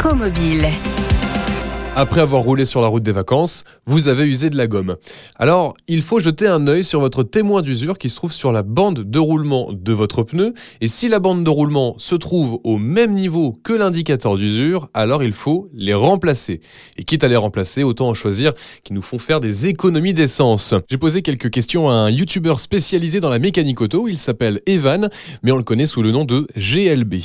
Écomobile. Après avoir roulé sur la route des vacances, vous avez usé de la gomme. Alors, il faut jeter un œil sur votre témoin d'usure qui se trouve sur la bande de roulement de votre pneu. Et si la bande de roulement se trouve au même niveau que l'indicateur d'usure, alors il faut les remplacer. Et quitte à les remplacer, autant en choisir qui nous font faire des économies d'essence. J'ai posé quelques questions à un youtubeur spécialisé dans la mécanique auto. Il s'appelle Evan, mais on le connaît sous le nom de GLB.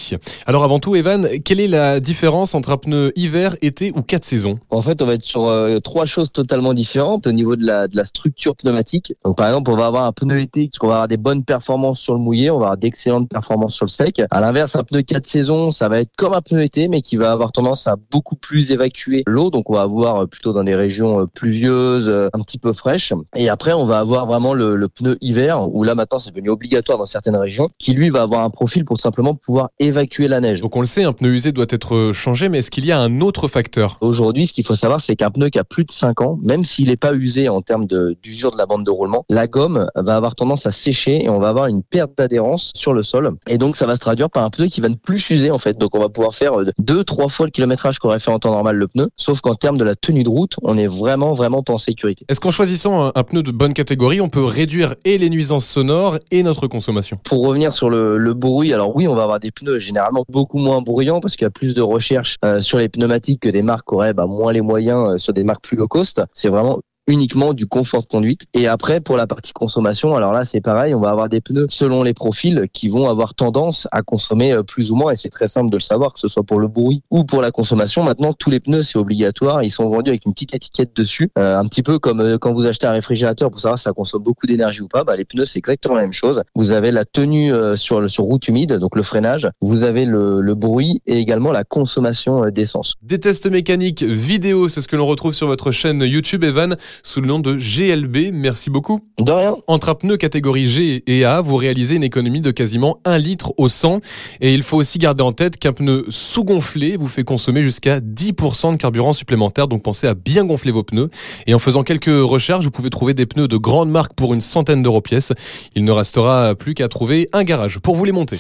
Alors avant tout, Evan, quelle est la différence entre un pneu hiver, été ou 4 saisons? En fait, on va être sur euh, trois choses totalement différentes au niveau de la, de la structure pneumatique. Donc, par exemple, on va avoir un pneu été, parce qu'on va avoir des bonnes performances sur le mouillé, on va avoir d'excellentes performances sur le sec. À l'inverse, un pneu 4 saisons, ça va être comme un pneu été, mais qui va avoir tendance à beaucoup plus évacuer l'eau. Donc, on va avoir euh, plutôt dans des régions euh, pluvieuses, un petit peu fraîches. Et après, on va avoir vraiment le, le pneu hiver, où là, maintenant, c'est devenu obligatoire dans certaines régions, qui lui va avoir un profil pour simplement pouvoir évacuer la neige. Donc, on le sait, un pneu usé doit être changé, mais est-ce qu'il y a un autre facteur? Aujourd'hui, ce qu'il faut savoir, c'est qu'un pneu qui a plus de 5 ans, même s'il n'est pas usé en termes d'usure de, la bande de roulement, la gomme va avoir tendance à sécher et on va avoir une perte d'adhérence sur le sol. Et donc, ça va se traduire par un pneu qui va ne plus s'user, en fait. Donc, on va pouvoir faire deux, trois fois le kilométrage qu'aurait fait en temps normal le pneu. Sauf qu'en termes de la tenue de route, on est vraiment, vraiment pas en sécurité. Est-ce qu'en choisissant un, pneu de bonne catégorie, on peut réduire et les nuisances sonores et notre consommation? Pour revenir sur le, bruit, alors oui, on va avoir des pneus généralement beaucoup moins bruyants parce qu'il y a plus de recherche euh, sur les pneumatiques que des marques auraient bah, moins les moyens euh, sur des marques plus low cost. C'est vraiment uniquement du confort de conduite. Et après, pour la partie consommation, alors là, c'est pareil, on va avoir des pneus selon les profils qui vont avoir tendance à consommer euh, plus ou moins, et c'est très simple de le savoir, que ce soit pour le bruit ou pour la consommation. Maintenant, tous les pneus, c'est obligatoire, ils sont vendus avec une petite étiquette dessus, euh, un petit peu comme euh, quand vous achetez un réfrigérateur pour savoir si ça consomme beaucoup d'énergie ou pas. Bah, les pneus, c'est exactement la même chose. Vous avez la tenue sur, sur route humide, donc le freinage, vous avez le, le bruit et également la consommation d'essence. Des tests mécaniques vidéo, c'est ce que l'on retrouve sur votre chaîne YouTube, Evan sous le nom de GLB. Merci beaucoup. De rien. Entre un pneu catégorie G et A, vous réalisez une économie de quasiment 1 litre au 100. Et il faut aussi garder en tête qu'un pneu sous-gonflé vous fait consommer jusqu'à 10% de carburant supplémentaire. Donc pensez à bien gonfler vos pneus. Et en faisant quelques recherches, vous pouvez trouver des pneus de grande marque pour une centaine d'euros pièce. Il ne restera plus qu'à trouver un garage pour vous les monter.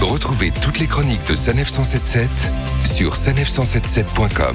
Retrouvez toutes les chroniques de Sanef 177 sur sanef177.com.